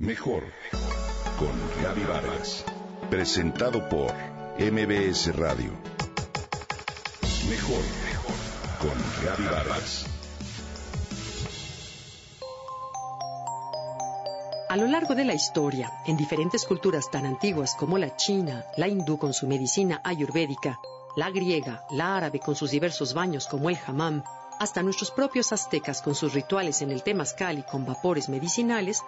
Mejor con Gaby Vargas. Presentado por MBS Radio. Mejor con Gaby Vargas. A lo largo de la historia, en diferentes culturas tan antiguas como la china, la hindú con su medicina ayurvédica, la griega, la árabe con sus diversos baños como el hammam, hasta nuestros propios aztecas con sus rituales en el temazcal y con vapores medicinales,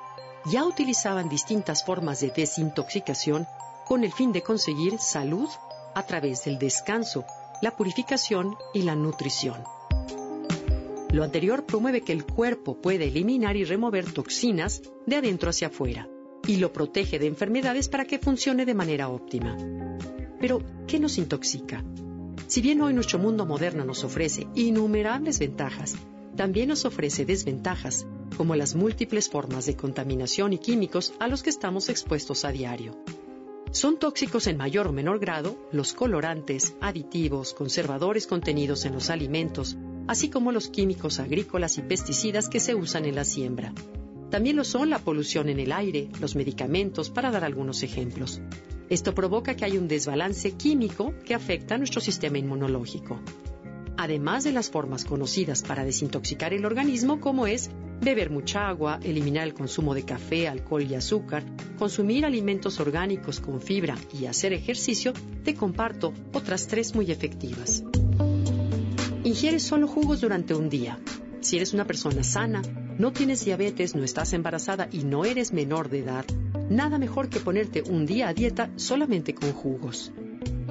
ya utilizaban distintas formas de desintoxicación con el fin de conseguir salud a través del descanso, la purificación y la nutrición. Lo anterior promueve que el cuerpo puede eliminar y remover toxinas de adentro hacia afuera y lo protege de enfermedades para que funcione de manera óptima. Pero, ¿qué nos intoxica? Si bien hoy nuestro mundo moderno nos ofrece innumerables ventajas, también nos ofrece desventajas, como las múltiples formas de contaminación y químicos a los que estamos expuestos a diario. Son tóxicos en mayor o menor grado los colorantes, aditivos, conservadores contenidos en los alimentos, así como los químicos agrícolas y pesticidas que se usan en la siembra. También lo son la polución en el aire, los medicamentos, para dar algunos ejemplos. Esto provoca que hay un desbalance químico que afecta a nuestro sistema inmunológico. Además de las formas conocidas para desintoxicar el organismo, como es beber mucha agua, eliminar el consumo de café, alcohol y azúcar, consumir alimentos orgánicos con fibra y hacer ejercicio, te comparto otras tres muy efectivas. Ingiere solo jugos durante un día. Si eres una persona sana, no tienes diabetes, no estás embarazada y no eres menor de edad, nada mejor que ponerte un día a dieta solamente con jugos.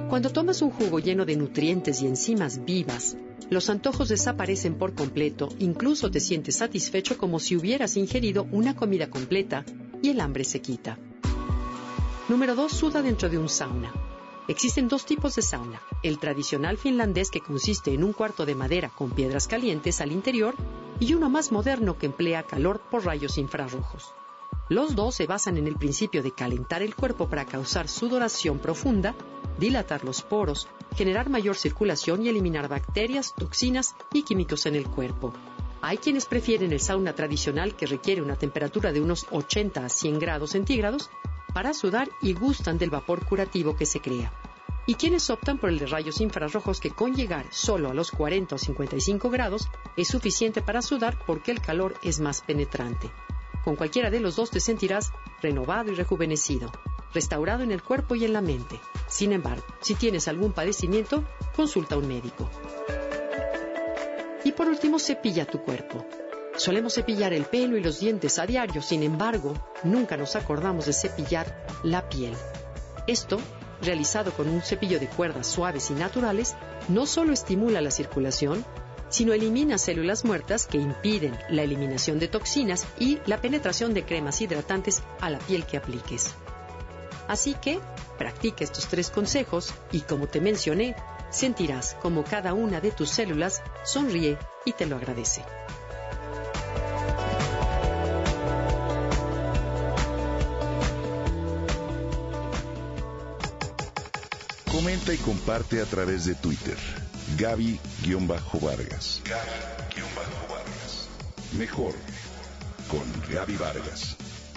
Cuando tomas un jugo lleno de nutrientes y enzimas vivas, los antojos desaparecen por completo, incluso te sientes satisfecho como si hubieras ingerido una comida completa y el hambre se quita. Número 2. Suda dentro de un sauna. Existen dos tipos de sauna, el tradicional finlandés que consiste en un cuarto de madera con piedras calientes al interior y uno más moderno que emplea calor por rayos infrarrojos. Los dos se basan en el principio de calentar el cuerpo para causar sudoración profunda, dilatar los poros, generar mayor circulación y eliminar bacterias, toxinas y químicos en el cuerpo. Hay quienes prefieren el sauna tradicional que requiere una temperatura de unos 80 a 100 grados centígrados para sudar y gustan del vapor curativo que se crea. Y quienes optan por el de rayos infrarrojos que con llegar solo a los 40 o 55 grados es suficiente para sudar porque el calor es más penetrante. Con cualquiera de los dos te sentirás renovado y rejuvenecido, restaurado en el cuerpo y en la mente. Sin embargo, si tienes algún padecimiento, consulta a un médico. Y por último, cepilla tu cuerpo. Solemos cepillar el pelo y los dientes a diario, sin embargo, nunca nos acordamos de cepillar la piel. Esto, realizado con un cepillo de cuerdas suaves y naturales, no solo estimula la circulación, sino elimina células muertas que impiden la eliminación de toxinas y la penetración de cremas hidratantes a la piel que apliques. Así que, practica estos tres consejos y como te mencioné, sentirás como cada una de tus células sonríe y te lo agradece. Comenta y comparte a través de Twitter. Gaby-Vargas. Gaby-Vargas. Mejor con Gaby Vargas.